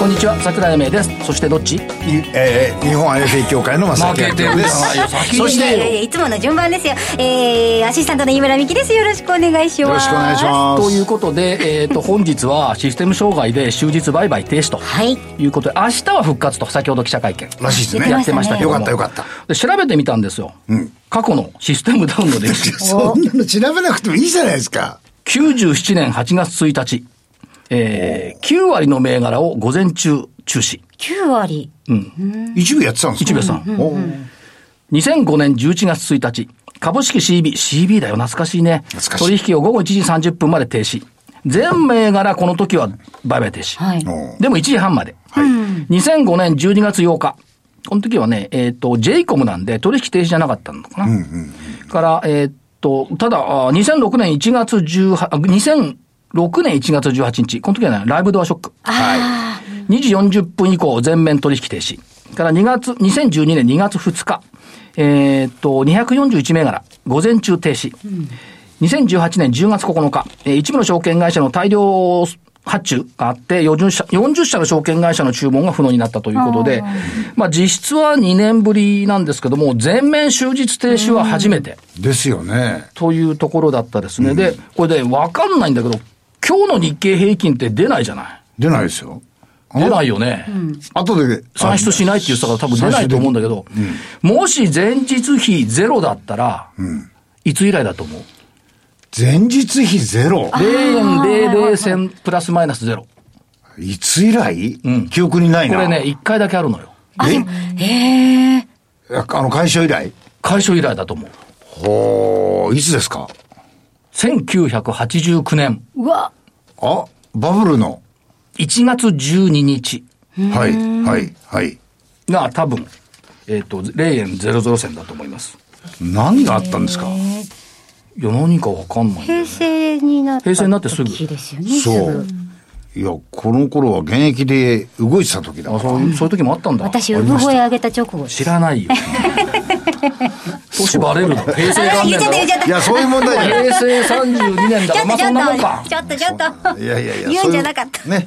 こんにちは。桜井英明です。そしてどっち？えー、日本 IFA 協会の正木明夫です。そしいやいやいてやいつもの順番ですよ。えー、アシスタントの井村美希です。よろしくお願いします。よろしくお願いします。ということで、えー、と本日はシステム障害で終日売買停止とはい。いうことで明日は復活と先ほど記者会見。らしいですね。やってましたけども。よかったよかった。で調べてみたんですよ、過去のシステムダウンの歴史。そんなの調べなくてもいいじゃないですか。97年8月1日、えー、9割の銘柄を午前中中止。9割うん。一部やってたんですか？一部さ、ん、2005年11月1日、株式 CB、CB だよ、懐かしいね。懐かしい。取引を午後1時30分まで停止。全銘柄この時は売買停止。はい、でも1時半まで。はい、2005年12月8日。この時はね、えっ、ー、と、j イコムなんで取引停止じゃなかったのかな。うんうん、から、えっ、ー、と、ただ、2006年1月18、2 0 0 6年1月18日、この時は、ね、ライブドアショック。はい。2時40分以降、全面取引停止。から2月、2012年2月2日、えー、っと、241銘柄、午前中停止。うん2018年10月9日、えー、一部の証券会社の大量発注があって、40社 ,40 社の証券会社の注文が不能になったということで、あまあ実質は2年ぶりなんですけども、全面終日停止は初めて。ですよね。というところだったですね。うん、で、これでわかんないんだけど、今日の日経平均って出ないじゃない。出ないですよ。出ないよね。後で算出しないって言ってたから多分出ないと思うんだけど、もし前日比ゼロだったら、いつ以来だと思う？前日比ゼロ ?0.00 銭プラスマイナスゼロ。いつ以来、記憶にないな。これね、1回だけあるのよ。えへえあの会社以来？解消以来だと思う。ほーいつですか？1989年。うわあバブルの。1月12日。はいはいはい。が多分、えっ、と、0.00銭だと思います。何があったんですか？いや、何かわかんないんだよ平ね。成になった平成になってすぐ。時ですよねそう。いやこの頃は現役で動いてた時だ。あ、からそういう、そういう時もあったんだ。私産声上げた直後知らないよ。年バレるの？平成元年いやそういう問題じゃない平成32年だから、まあそんなもんか。ちょっとちょっといやいやいや言うんじゃなかった。ね。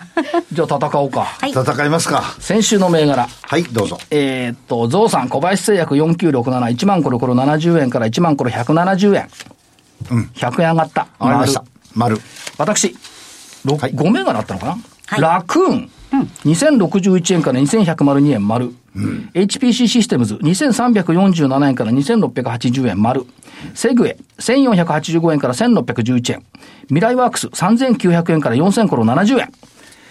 じゃあ戦おうか。い。戦いますか。先週の銘柄。はいどうぞ。えーっと、ゾウさん、小林製薬4967、1万コロコロ70円から1万コロ170円。うん。100円上がった。わかりました。丸。私、ろはい。5銘柄あったのかな、はい。ラクーン、2061円から2102円丸。HPC システムズ、2347円から2680円丸。セグエ、1485円から1611円。ミライワークス、3900円から4000コロ70円。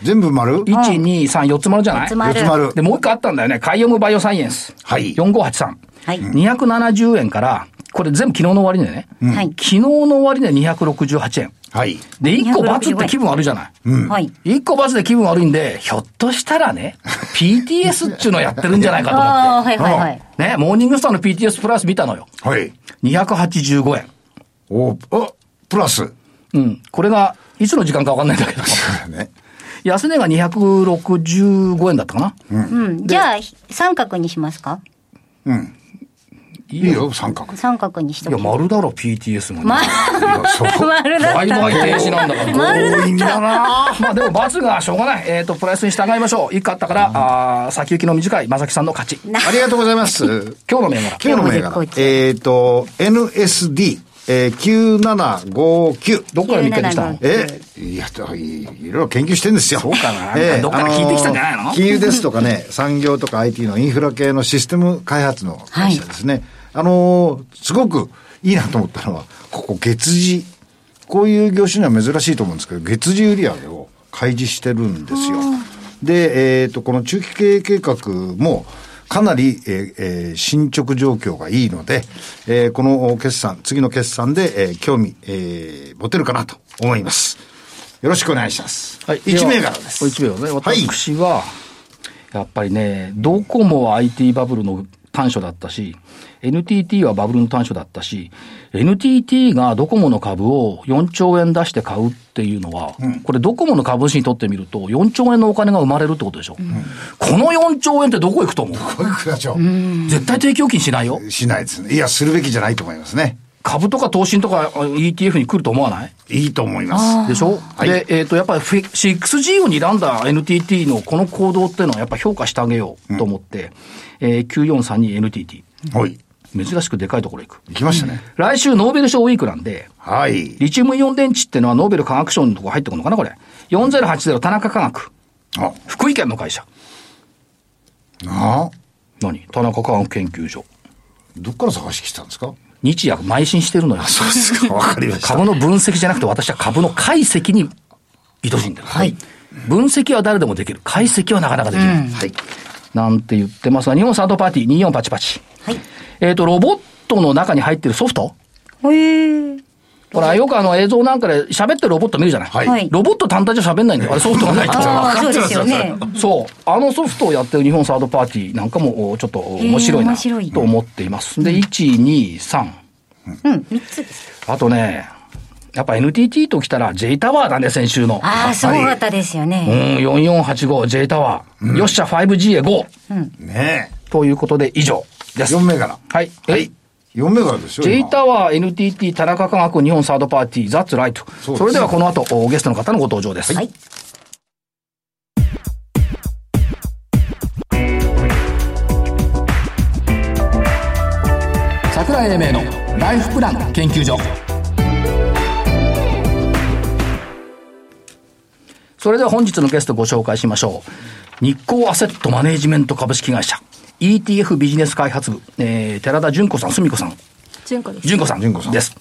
全部丸？1、2、3、4つ丸じゃない？四つ丸四つ丸で、もう一個あったんだよね。カイオムバイオサイエンス。はい4583。はい270円から、これ全部昨日の終値ね。はい昨日の終値268円。はいで、1個×って気分悪いじゃない？はい1個×で気分悪いんで、ひょっとしたらね、PTS っちゅうのやってるんじゃないかと思ああって。はいはいはいね、モーニングスターの PTS プラス見たのよ。はい285円。おおプラスうん。これが、いつの時間かわかんないんだけど。ね安値が265円だったかな。うんじゃあ三角にしますか？うんいいよ。三角。三角にしといや、き丸だろ、PTS も。ね。まいやそう丸だ売買停止なんだから。強引だなまあでも罰がしょうがない。えっ、と、プライスに従いましょう。一個あったから、あー先行きの短い正木さんの勝ち。ありがとうございます。今日の銘柄。今日の銘柄えっと NSD えー、9759どこから見てきたの？えいやいいいろいろ研究してんですよ。そうかな。どっから聞いてきたんじゃないの？金融ですとかね、産業とか IT のインフラ系のシステム開発の会社ですね。あのーすごくいいなと思ったのは、ここ月次。こういう業種には珍しいと思うんですけど、月次売上を開示してるんですよ。で、えっ、と、この中期経営計画も、かなり、えーえー進捗状況がいいので、えーこの決算、次の決算で、えー興味、えー持てるかなと思います。よろしくお願いします。はい。1銘柄です。一銘柄ね。はい私は、やっぱりね、ドコモは IT バブルの短所だったし、NTT はバブルの短所だったし、NTT がドコモの株を4兆円出して買うっていうのは、うん、これドコモの株主にとってみると、4兆円のお金が生まれるってことでしょ。うん、この4兆円ってどこ行くと思う？どこ行くでしょう？絶対定期預金しないよ。しないですね。いや、するべきじゃないと思いますね。株とか投資とか ETF に来ると思わない？いいと思います。でしょ、はい、で、えっ、ー、と、やっぱり 6G を睨んだ NTT のこの行動っていうのはやっぱ評価してあげようと思って、うん、えー、9432NTT。はい。珍しくでかいところ行く。行きましたね。来週ノーベル賞ウィークなんで、はい。リチウムイオン電池っていうのはノーベル化学賞のとこ入ってくるのかなこれ？4080田中科学。あ福井県の会社。あ何？田中科学研究所。どっから探してきたんですか？日夜邁進してるのよ。そうですか。わかりました。株の分析じゃなくて私は株の解析に愛しいんだよ。はい。分析は誰でもできる。解析はなかなかできない。うん、はい。なんて言ってますが、日本サードパーティー2488。はい。えっ、ー、と、ロボットの中に入ってるソフト？へえ。ほら、よくあの映像なんかで喋ってるロボット見るじゃない？はい。ロボット単体じゃ喋んないんだよ。あれソフトがないと。そうですよね。そう。あのソフトをやってる日本サードパーティーなんかもちょっと面白いなと思っています。で、1、2、3。うん、3つです。あとね、やっぱ NTT と来たら J タワーだね、先週の。ああ、すごかったですよね。うん、4485 J タワー。うん、よっしゃ 5G へ GO。うん。ねえ。ということで以上です。4銘柄。はい。はい。4銘柄ですよ。J タワー、NTT、田中科学、日本サードパーティー、ザッツライト。そそれではこの後、ゲストの方のご登場です。はい。桜井英明のライフプラン研究所それでは本日のゲストご紹介しましょう日光アセットマネージメント株式会社 ETF ビジネス開発部、えー、寺田純子さん、澄子さん。純子です。純子さん。純子さんです。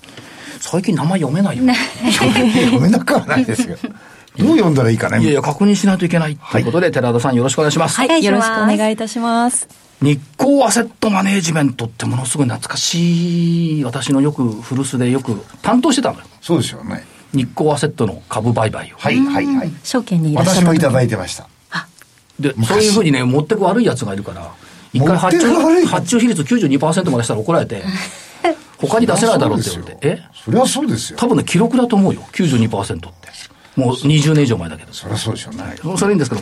最近名前読めないよ。ね、読めなくはないですよ。どう読んだらいいかね。いやいや、確認しないといけない。ということで、寺田さんよろしくお願いします。はい、よろしくお願いいたします。日光アセットマネージメントってものすごい懐かしい、私のよく古巣でよく担当してたのよ。そうですよね。日光アセットの株売買を。はいはいはい。証券にいらっしゃる。私もいただいてました。で、そういうふうにね、持ってく悪い奴がいるから、一回発注、発注比率92%までしたら怒られて、他に出せないだろうって言われて。え？そりゃそうですよ。多分ね、記録だと思うよ。92%って。もう20年以上前だけど。そりゃそうでしょうね。それいいんですけど、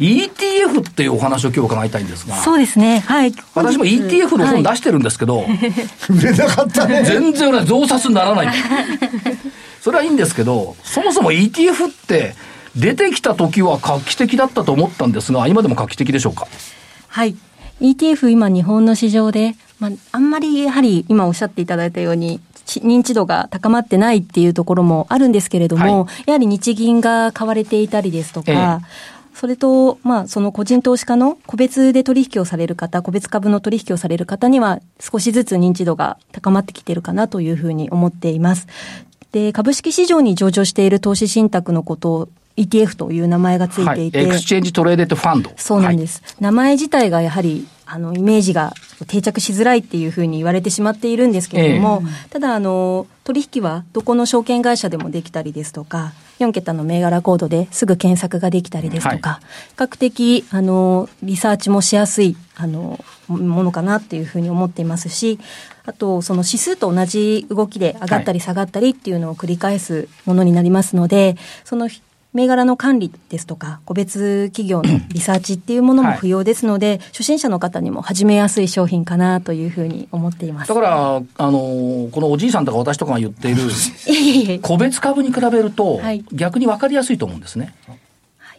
ETF っていうお話を今日伺いたいんですが。そうですね。はい。私も ETF の本出してるんですけど。はい、売れなかったね。全然俺増刷にならない。それはいいんですけど、そもそも ETF って出てきた時は画期的だったと思ったんですが、今でも画期的でしょうか？はい。ETF 今日本の市場で、まあ、あんまりやはり今おっしゃっていただいたように、認知度が高まってないっていうところもあるんですけれども、はい、やはり日銀が買われていたりですとか、ええそれと、まあ、その個人投資家の個別で取引をされる方、個別株の取引をされる方には少しずつ認知度が高まってきているかなというふうに思っています。で、株式市場に上場している投資信託のことを ETF という名前がついていて、はい、 Exchange Traded Fund。そうなんです。はい、名前自体がやはりあの、イメージが定着しづらいっていうふうに言われてしまっているんですけれども、えー、ただ、あの、取引はどこの証券会社でもできたりですとか、4桁の銘柄コードですぐ検索ができたりですとか、はい、比較的、あの、リサーチもしやすい、あの、ものかなっていうふうに思っていますし、あと、その指数と同じ動きで上がったり下がったりっていうのを繰り返すものになりますので、その銘柄の管理ですとか、個別企業のリサーチっていうものも不要ですので、はい、初心者の方にも始めやすい商品かなというふうに思っています。だから、あの、このおじいさんとか私とかが言っている、個別株に比べると、逆に分かりやすいと思うんですね。はい、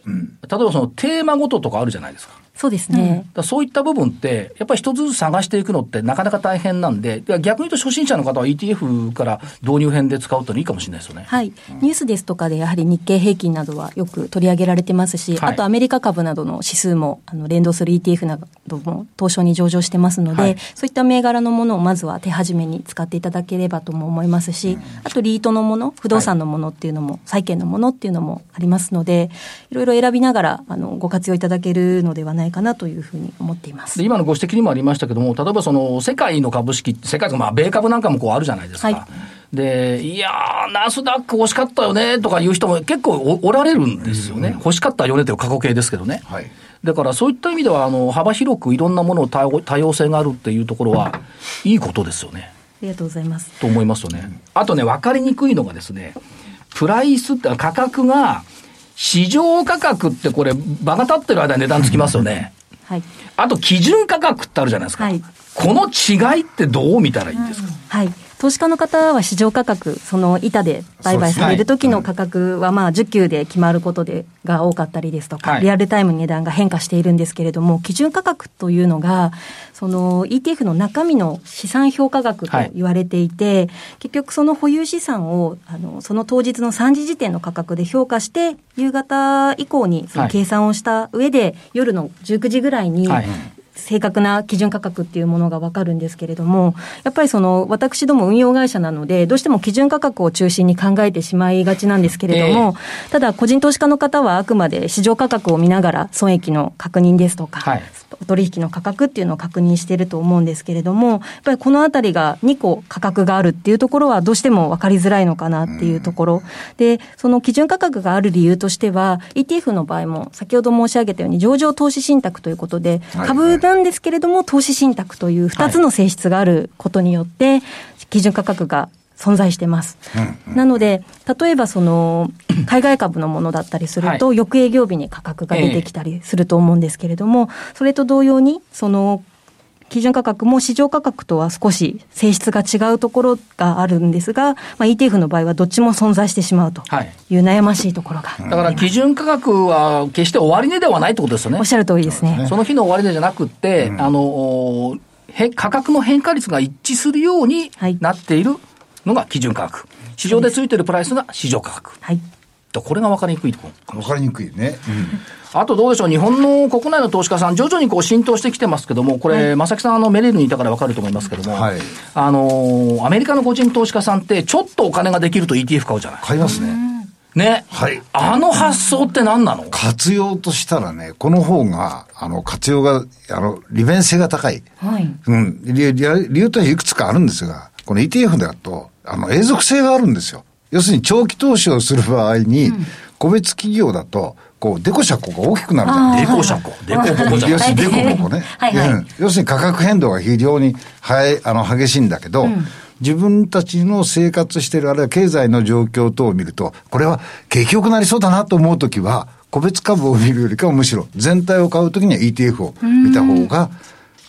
例えばそのテーマごととかあるじゃないですか。そうですね。うん、そういった部分って、やっぱり一つずつ探していくのってなかなか大変なんで、逆に言うと初心者の方は ETF から導入編で使うといいかもしれないですよね。はい。ニュースですとかでやはり日経平均などはよく取り上げられてますし、はい、あとアメリカ株などの指数もあの連動する ETF なども東証に上場してますので、はい、そういった銘柄のものをまずは手始めに使っていただければとも思いますし、あとリートのもの、不動産のものっていうのも、債券のものっていうのもありますので、いろいろ選びながらあのご活用いただけるのではないかなというふうにに思っています今のご指摘にもありましたけども、例えばその世界の株式、世界まあ米株なんかもこうあるじゃないですか。はい、で、いやー、ナスダック欲しかったよねとかいう人も結構おられるんですよね。うん、欲しかったよねという過去形ですけどね。はい、だからそういった意味では、あの、幅広くいろんなものを多様多様性があるっていうところは、いいことですよね。ありがとうございます。と思いますよね。あとね、分かりにくいのがですね、プライスって価格が、市場価格ってこれ、場が立ってる間に値段つきますよね。はい。あと基準価格ってあるじゃないですか。はいこの違いってどう見たらいいんですか、はい。投資家の方は市場価格、その板で売買される時の価格は、まあ、需給で決まることで、が多かったりですとか、はい。リアルタイムに値段が変化しているんですけれども、基準価格というのが、その ETF の中身の資産評価額と言われていて、結局その保有資産を、あの、その当日の3時時点の価格で評価して、夕方以降にそのはい。計算をした上で、夜の19時ぐらいに、はい正確な基準価格っていうものがわかるんですけれども、やっぱりその、私ども運用会社なので、どうしても基準価格を中心に考えてしまいがちなんですけれども、ただ個人投資家の方はあくまで市場価格を見ながら損益の確認ですとか、はい。お取引の価格っていうのを確認していると思うんですけれども、やっぱりこのあたりが2個価格があるっていうところはどうしても分かりづらいのかなっていうところ。で、その基準価格がある理由としては、ETF の場合も先ほど申し上げたように上場投資信託ということで、はい。株なんですけれども投資信託という2つの性質があることによって、基準価格が存在してます。なので、例えばその、海外株のものだったりすると、は翌営業日に価格が出てきたりすると思うんですけれども、それと同様に、その、基準価格も市場価格とは少し性質が違うところがあるんですが、まあ、ETF の場合はどっちも存在してしまうとはいいう悩ましいところが、だから基準価格は決して終値ではないってことですよねおっ。しゃる通りですね。その日の終値じゃなくって、あの、おへ価格の変化率が一致するようにはいなっているのが基準価格。市場でついてるプライスが市場価格。はい。これが分かりにくいところ。わかりにくいね。あとどうでしょう、日本の国内の投資家さん、徐々にこう浸透してきてますけども、これ、正木さん、あのメレールにいたから分かると思いますけども、はいあのーアメリカの個人投資家さんって、ちょっとお金ができると ETF 買うじゃない？買いますね。ね。はいあの発想って何なの？活用としたらね、この方が、あの、活用が、あの、利便性が高い。はい。うん。理由理由理由というのはいくつかあるんですが、この ETF だと、あの、永続性があるんですよ。要するに長期投資をする場合に、個別企業だと、こう、デコ車庫が大きくなるじゃないデコ車庫。デコ。ボコじゃない。要するにデコボコね。はいはい。うん。要するに価格変動が非常に早い、あの、激しいんだけど、自分たちの生活してる、あるいは経済の状況等を見ると、これは景気良くなりそうだなと思うときは、個別株を見るよりかはむしろ全体を買うときには ETF を見た方が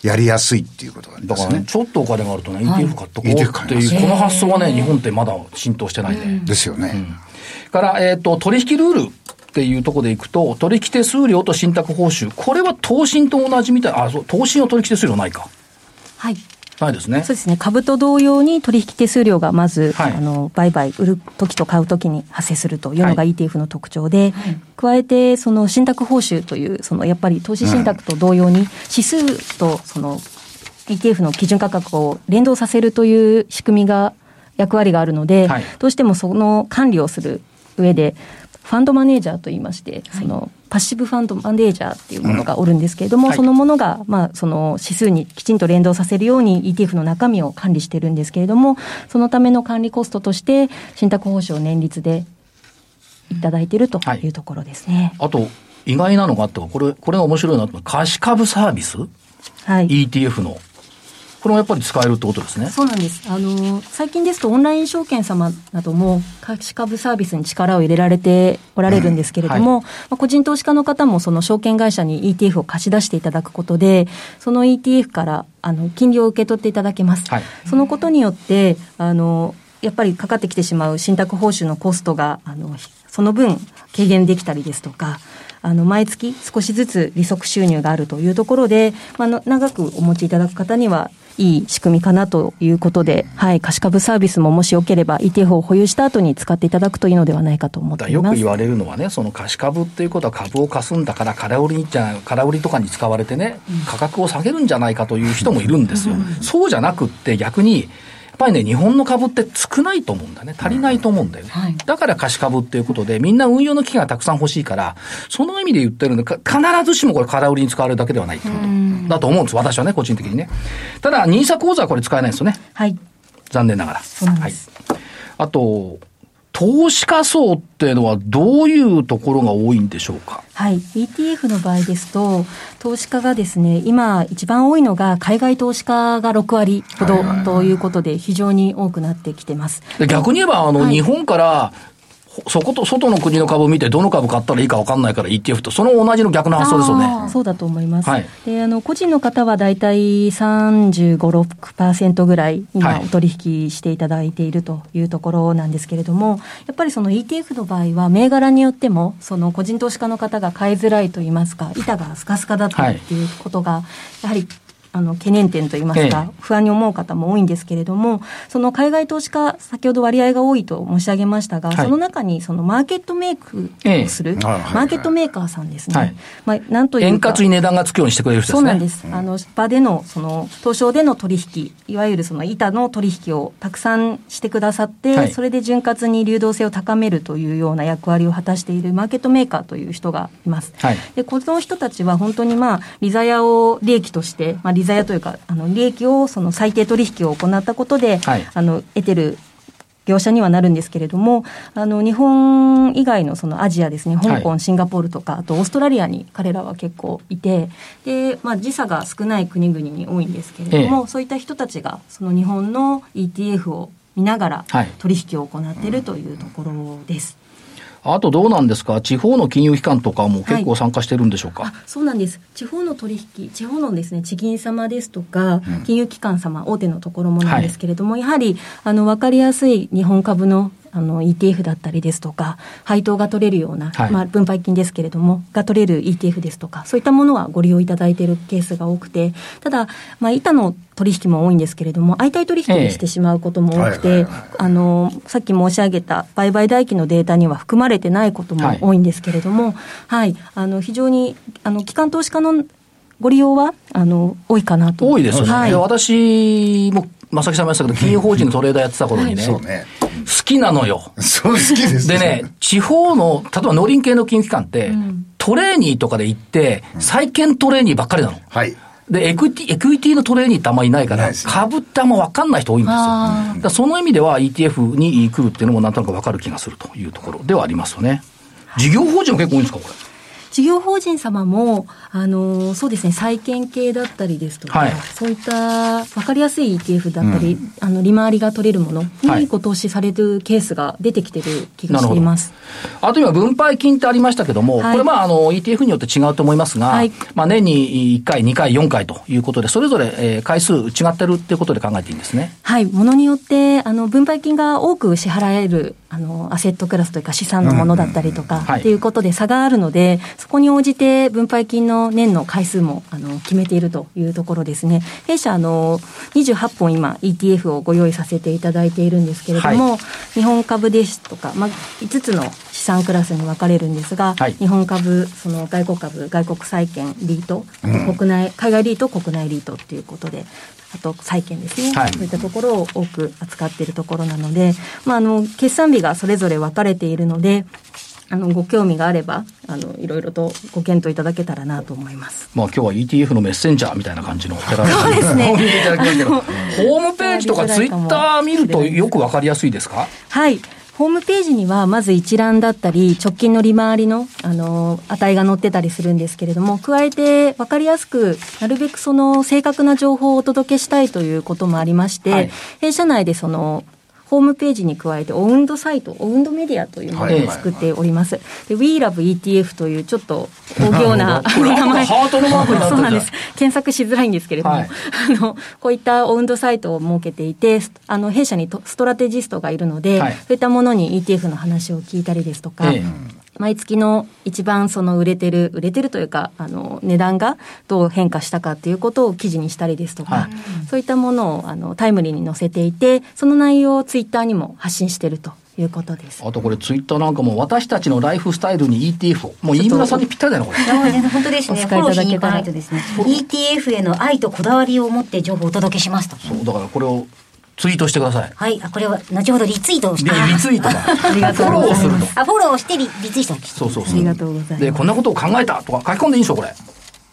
やりやすいっていうことなんですねだからね、。ちょっとお金があるとね、ETF 買っとこうっていう、この発想はね、日本ってまだ浸透してないね。ですよね。から、えっ、と、取引ルールっていうところでいくと、取引手数料と信託報酬。これは投信と同じみたい。あ、そう、投信は取引手数料ないか。はい。ないですねそう。ですね。株と同様に取引手数料がまず、はいあの、売買、売る時と買う時に発生するというのがはい ETF の特徴で、加えて、その信託報酬という、そのやっぱり投資信託と同様に、指数とその ETF の基準価格を連動させるという仕組みが、役割があるので、はいどうしてもその管理をする上で、ファンドマネージャーといいまして、そのパッシブファンドマネージャーっていうものがおるんですけれども、はいそのものが、まあ、その指数にきちんと連動させるように ETF の中身を管理してるんですけれども、そのための管理コストとして、信託報酬を年率でいただいているとはいいうところですね。あと、意外なのがあって、これ、これが面白いなと思う。貸株サービス？はい。?ETF の。これもやっぱり使えるってことですね。そうなんです。あの、最近ですとオンライン証券様なども貸し株サービスに力を入れられておられるんですけれども、うんまあ、個人投資家の方もその証券会社に ETF を貸し出していただくことで、その ETF からあの金利を受け取っていただけます。はいそのことによって、あの、やっぱりかかってきてしまう信託報酬のコストが、あの、その分軽減できたりですとか、あの、毎月少しずつ利息収入があるというところで、まあの、長くお持ちいただく方には、いい仕組みかなということで、はい、貸し株サービスももしよければ ETF を保有した後に使っていただくといいのではないかと思っています。よく言われるのはね、その貸し株っていうことは株を貸すんだから、空売りじゃ空売りとかに使われてね、価格を下げるんじゃないかという人もいるんですよ。そうじゃなくって逆に、ぱりね、日本の株って少ないと思うんだよね。足りないと思うんだよね。はいだから貸し株っていうことで、みんな運用の機会がたくさん欲しいから、その意味で言ってるんで、か必ずしもこれ空売りに使われるだけではないってことだと思うんです。私はね、個人的にね。ただ、ニーサ口座はこれ使えないんですよね。はい。残念ながら。そうなんですはい。あと、投資家層っていうのはどういうところが多いんでしょうか？はい。ETF の場合ですと、投資家がですね、今一番多いのが海外投資家が6割ほどということで、非常に多くなってきてます。逆に言えば、あの、はい、日本からそこと外の国の株を見て、どの株買ったらいいか分かんないから ETF と、その同じの逆の発想ですよね。そうだと思います。はい、で、あの、個人の方は大体35、6%ぐらい、今、お取引していただいているというところなんですけれども、やっぱりその ETF の場合は、銘柄によっても、その個人投資家の方が買いづらいといいますか、板がスカスカだったりっていうことが、やはりあの懸念点といいますか、不安に思う方も多いんですけれども、その海外投資家、先ほど割合が多いと申し上げましたが、はい、その中にそのマーケットメイクをする、マーケットメーカーさんですね、はい、まあ、なんという円滑に値段がつくようにしてくれる人ですね。そうなんです、あの場でのその東証での取引、いわゆるその板の取引をたくさんしてくださって、はい、それで潤滑に流動性を高めるというような役割を果たしているマーケットメーカーという人がいます。でこの人たちは本当にまあリザヤを利益として、まあ、リザヤというかあの利益をその最低取引を行ったことで、はい、あの得てる業者にはなるんですけれども、あの日本以外のそのアジアですね、香港、シンガポールとか、あとオーストラリアに彼らは結構いて、でまあ、時差が少ない国々に多いんですけれども、ええ、そういった人たちが、その日本の ETF を見ながら取引を行っているというところです。あとどうなんですか、地方の金融機関とかも結構参加してるんでしょうか、はい、そうなんです、地方の取引、地方のですね地銀様ですとか、金融機関様、大手のところもなんですけれども、はい、やはりあの分かりやすい日本株のあの ETF だったりですとか、配当が取れるような、はい、まあ、分配金ですけれども、が取れる ETF ですとか、そういったものはご利用いただいているケースが多くて、ただ、まあ、板の取引も多いんですけれども、相対取引にしてしまうことも多くて、あのさっき申し上げた売買代金のデータには含まれてないことも多いんですけれども、はい、はい、あの非常にあの機関投資家のご利用はあの多いかなと。多いですよね、はい、私も正木さんも言いましたけど、金融法人のトレーダーやってた頃にね、はい。ね好きなのよ。そう好きですでね、地方の、例えば農林系の金融機関って、うん、トレーニーとかで行って、債券トレーニーばっかりなの。はい。で、エクイティ、エクイティのトレーニーってあんまりいないから、株ってあんま分かんない人多いんですよ。だその意味では ETF に来るっていうのもなんとなく分かる気がするというところではありますよね。事業法人も結構多いんですか、これ。事業法人様も、あのそうですね、債券系だったりですとか、はい、そういった分かりやすい ETF だったり、うん、あの利回りが取れるものにご投資されるケースが出てきてる気がしています。あと今、分配金ってありましたけども、はい、これ、まあ、あの ETF によって違うと思いますが、はい、まあ、年に1回、2回、4回ということで、それぞれ、えー、回数違ってるっていうことで考えていいんですね。はい、ものによって、あの分配金が多く支払えるあのアセットクラスというか資産のものだったりとかっていうことで差があるので、そこに応じて分配金の年の回数もあの決めているというところですね。弊社あの28本今 ETF をご用意させていただいているんですけれども、はい、日本株ですとか、まあ、5つの資産クラスに分かれるんですが、はい、日本株、その外国株、外国債券、リート、国内、海外リート、国内リートっていうことで、あと債券ですね、はい、そういったところを多く扱っているところなので、まあ、あの決算日がそれぞれ分かれているので、あのご興味があればあのいろいろとご検討いただけたらなと思います。まあ今日は ETF のメッセンジャーみたいな感じのそうですね。ホームページとかツイッター見るとよくわかりやすいですか？はい。ホームページにはまず一覧だったり、直近の利回りの、あの、値が載ってたりするんですけれども、加えて分かりやすく、なるべくその正確な情報をお届けしたいということもありまして、はい、弊社内でその、ホームページに加えて、オウンドサイト、オウンドメディアというものを作っております。で、WeLoveETF というちょっと大行な 名前。ハートのマークにそうなんです。検索しづらいんですけれども、はい、あの、こういったオウンドサイトを設けていて、あの、弊社にストラテジストがいるので、はい、そういったものに ETF の話を聞いたりですとか、ええ毎月の一番その売れてる、売れてるというか、あの、値段がどう変化したかっていうことを記事にしたりですとか、はい、そういったものをあのタイムリーに載せていて、その内容をツイッターにも発信してると。いうことですあとこれ、ツイッターなんかも、私たちのライフスタイルに ETF を、もう飯村さんにぴったりだな、これ。本当ですね、フォローしに行かないとですね、ETF への愛とこだわりを持って情報をお届けしますと。そうだからこれをツイートしてください。はい。あ、これは、後ほどリツイートをして。リツイートだ。ありがとうございます。フォローするあ、フォローしてリリツイートそうそうそう。ありがとうございます。で、こんなことを考えたとか書き込んでいいんでしょ、これ。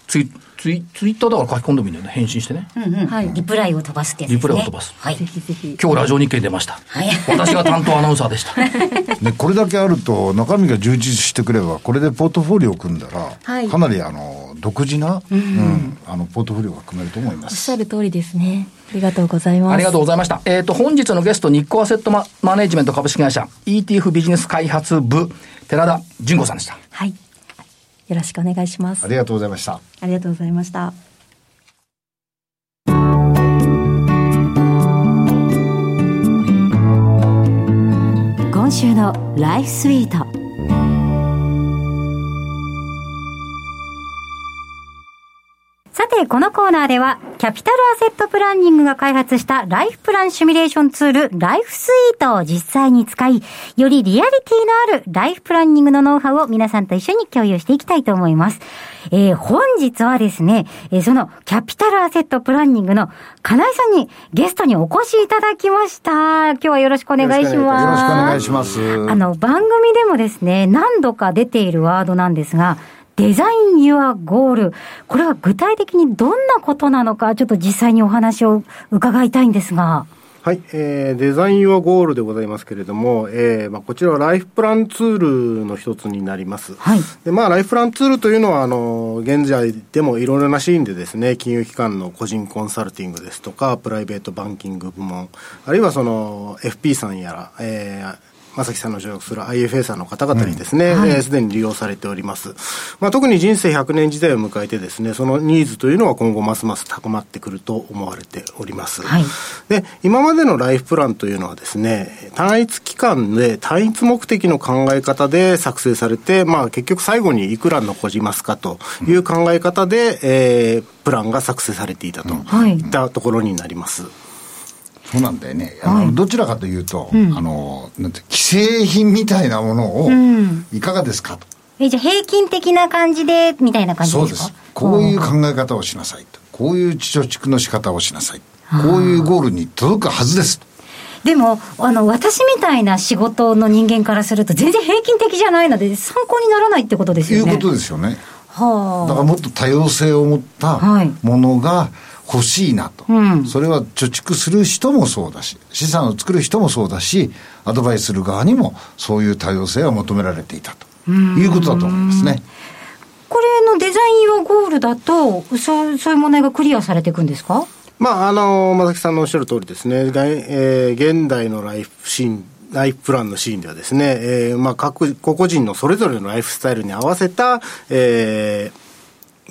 ツイツツイツイッターだから書き込んでもいいんだよね。返信してね。うんうんはいリプライを飛ばすってやつですね。リプライを飛ばすはいぜ。ひぜひ。今日ラジオ日経に出ました。はい私が担当アナウンサーでした。ね、これだけあると中身が充実してくればこれでポートフォリオを組んだら、はいかなりあの独自な、うんあのポートフォリオが組めると思いますおっしゃる通りですね。ありがとうございます。ありがとうございました。えっ、と、本日のゲスト、日光アセットママネジメント株式会社 ETF ビジネス開発部、寺田純子さんでした。はい。よろしくお願いします。ありがとうございましたありがとうございました。今週のライフスイートさて、このコーナーでは、キャピタルアセットプランニングが開発したライフプランシミュレーションツール、ライフスイートを実際に使い、よりリアリティのあるライフプランニングのノウハウを皆さんと一緒に共有していきたいと思います。えー、本日はですね、えーそのキャピタルアセットプランニングの金井さんにゲストにお越しいただきました。今日はよろしくお願いします。よろしくお願いしますあの、番組でもですね、何度か出ているワードなんですが、デザイン・ユア・ゴール。これは具体的にどんなことなのか、ちょっと実際にお話を伺いたいんですが。はい、えーデザインはゴールでございますけれども、えーまあ、こちらはライフプランツールの一つになります。はいで、まあ、ライフプランツールというのは、あの、現在でもいろいろなシーンでですね、金融機関の個人コンサルティングですとか、プライベートバンキング部門、あるいはその、FP さんやら、えー正木さんの所属する IFA さんの方々にですね、す、はいで、既に利用されております。まあ、特に人生100年時代を迎えてですね、そのニーズというのは今後ますます高まってくると思われております。はいで、今までのライフプランというのはですね、単一期間で単一目的の考え方で作成されて、まあ結局最後にいくら残りますかという考え方で、えープランが作成されていたとはいいったところになります。そうなんだよね。あの、どちらかというと、あの、なんて、既製品みたいなものを、いかがですか？と。え、じゃあ平均的な感じで、みたいな感じでか？そうですす。こういう考え方をしなさいと。こういう貯蓄の仕方をしなさい。こういうゴールに届くはずです。でも、あの、私みたいな仕事の人間からすると全然平均的じゃないので参考にならないってことですよね。いうことですよね。はあ。だからもっと多様性を持ったはいものが欲しいなと、うん。それは貯蓄する人もそうだし、資産を作る人もそうだし、アドバイスする側にもそういう多様性が求められていたと。いうことだと思いますね。これのデザインはゴールだと、そうそういう問題がクリアされていくんですか？まあ、あの、正木さんのおっしゃる通りですね、がえー現代のライフシーン、ライフプランのシーンではですね、えーまあ、各、個々人のそれぞれのライフスタイルに合わせた、えー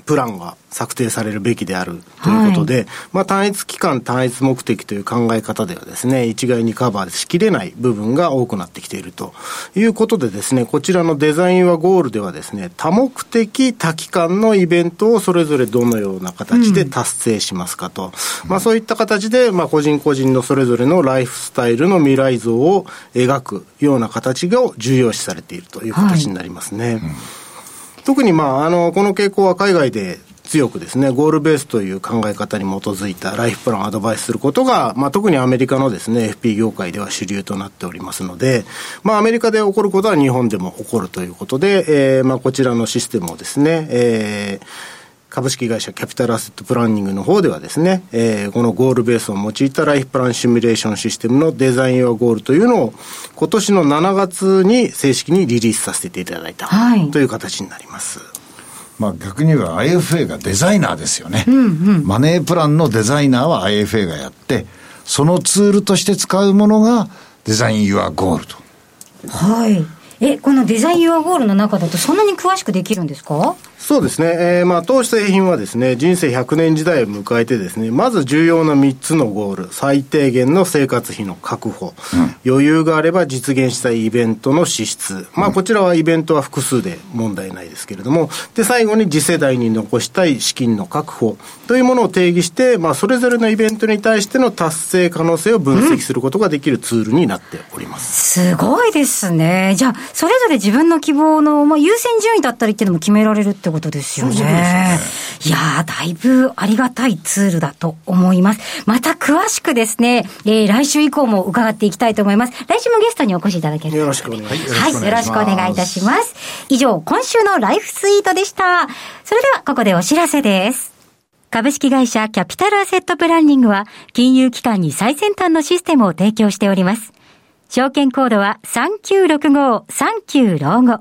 プランが策定されるべきであるということで、まあ単一期間単一目的という考え方ではですね、一概にカバーしきれない部分が多くなってきているということでですね、こちらのデザインはゴールではですね、多目的多期間のイベントをそれぞれどのような形で達成しますかと。まあそういった形で、まあ個人個人のそれぞれのライフスタイルの未来像を描くような形が重要視されているという形になりますね。特にまあ、あの、この傾向は海外で強くですね、ゴールベースという考え方に基づいたライフプランをアドバイスすることが、まあ特にアメリカのですね、FP 業界では主流となっておりますので、まあアメリカで起こることは日本でも起こるということで、えー、まあこちらのシステムをですね、えー、株式会社キャピタルアセットプランニングの方ではですね、えーこのゴールベースを用いたライフプランシミュレーションシステムのデザインはゴールというのを今年の7月に正式にリリースさせていただいた、はいという形になります。まあ逆に言えば IFA がデザイナーですよね。マネープランのデザイナーは IFA がやって、そのツールとして使うものがデザイン Your Goal と。はい。え、このデザインユアゴールの中だとそんなに詳しくできるんですか？そうですね。えーまあ、当製品はですね、人生100年時代を迎えてですね、まず重要な3つのゴール。最低限の生活費の確保。余裕があれば実現したいイベントの支出。まあ、こちらはイベントは複数で問題ないですけれども、で、最後に次世代に残したい資金の確保というものを定義して、まあ、それぞれのイベントに対しての達成可能性を分析することができるツールになっております。すごいですね。じゃあ、それぞれ自分の希望の、まあ、優先順位だったりっていうのも決められるってことですよね。いやー、だいぶありがたいツールだと思います。また詳しくですね、えー、来週以降も伺っていきたいと思います。来週もゲストにお越しいただけるよろしくお願いします。はい、よろしくお願いいたします。以上、今週のライフスイートでした。それでは、ここでお知らせです。株式会社キャピタルアセットプランニングは、金融機関に最先端のシステムを提供しております。証券コードは3965-39老後。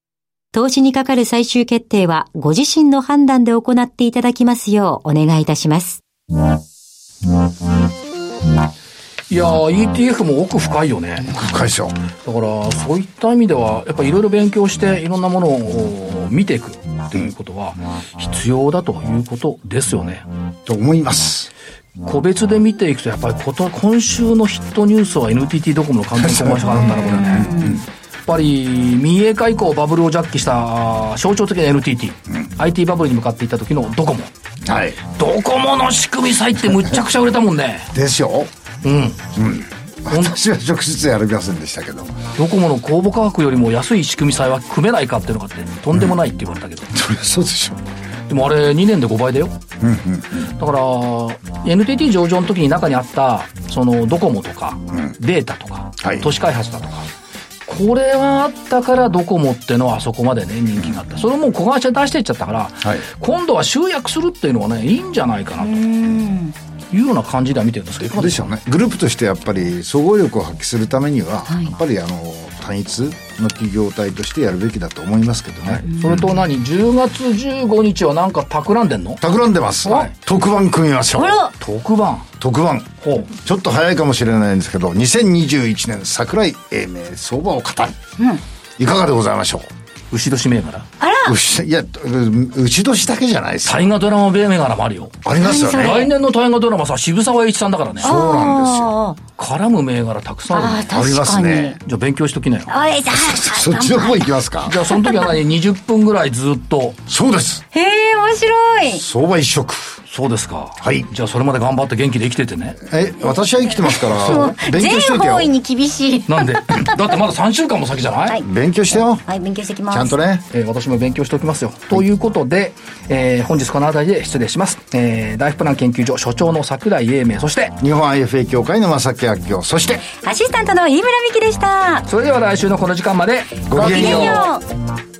投資にかかる最終決定はご自身の判断で行っていただきますようお願いいたします。いやー、ETF も奥深いよね。深いですよ。だから、そういった意味では、やっぱりいろいろ勉強して、いろんなものを見ていくっていうことは、必要だということですよね。と思います。個別で見ていくと、やっぱりこと今週のヒットニュースは NTT ドコモの完全コマーシャルだったな、これね。ぱり民営化以降バブルをジャッキした象徴的な NTT、うん、IT バブルに向かっていった時のドコモ。はい。ドコモの仕組み債ってむっちゃくちゃ売れたもんね。ですよ。うん。うん。私は直接やりませんでしたけど。ドコモの公募価格よりも安い仕組み債は組めないかっていうのがあってとんでもないって言われたけど、うん、そりゃそうでしょでもあれ2年で5倍だよ、うんうん、だから NTT 上場の時に中にあったそのドコモとか、データとか、はい、都市開発だとかこれはあったからドコモってのはあそこまでね人気があった。それも小会社出していっちゃったから、はい、今度は集約するっていうのはねいいんじゃないかなと。いうような感じでは見てるんですけどでしょう？ね。グループとしてやっぱり総合力を発揮するためには、はい、やっぱりあの単一の企業体としてやるべきだと思いますけどね、はい、それと何？10月15日はなんか企んでんの？企んでます、はい、特番組みましょう。特番。特番。ちょっと早いかもしれないんですけど2021年桜井英明相場を語る、うん、いかがでございましょう？牛年銘柄。あら。牛いや牛年だけじゃないです大河ドラマ銘柄もあるよ。ありますよね。来年の大河ドラマさ渋沢栄一さんだからね。そうなんですよ。絡む銘柄たくさんあるありますね。じゃあ勉強しときなよ。そっちの方行きますか？じゃあその時は何？20分ぐらいずっと。そうです。へえ面白い。相場一色そうですか。はい。じゃあそれまで頑張って元気で生きててね。え、私は生きてますから、勉強しててよ。全方位に厳しい。なんで？だってまだ3週間も先じゃない、はい、勉強してよ。はい、勉強してきます。ちゃんとね。えー、私も勉強しておきますよ。はい、ということで、えー、本日この辺りで失礼します。えー、ライフプラン研究所所長の桜井英明、そして、日本 IFA 協会の正木明夫、そして、アシスタントの飯村美希でした。それでは来週のこの時間まで、ごきげんよう。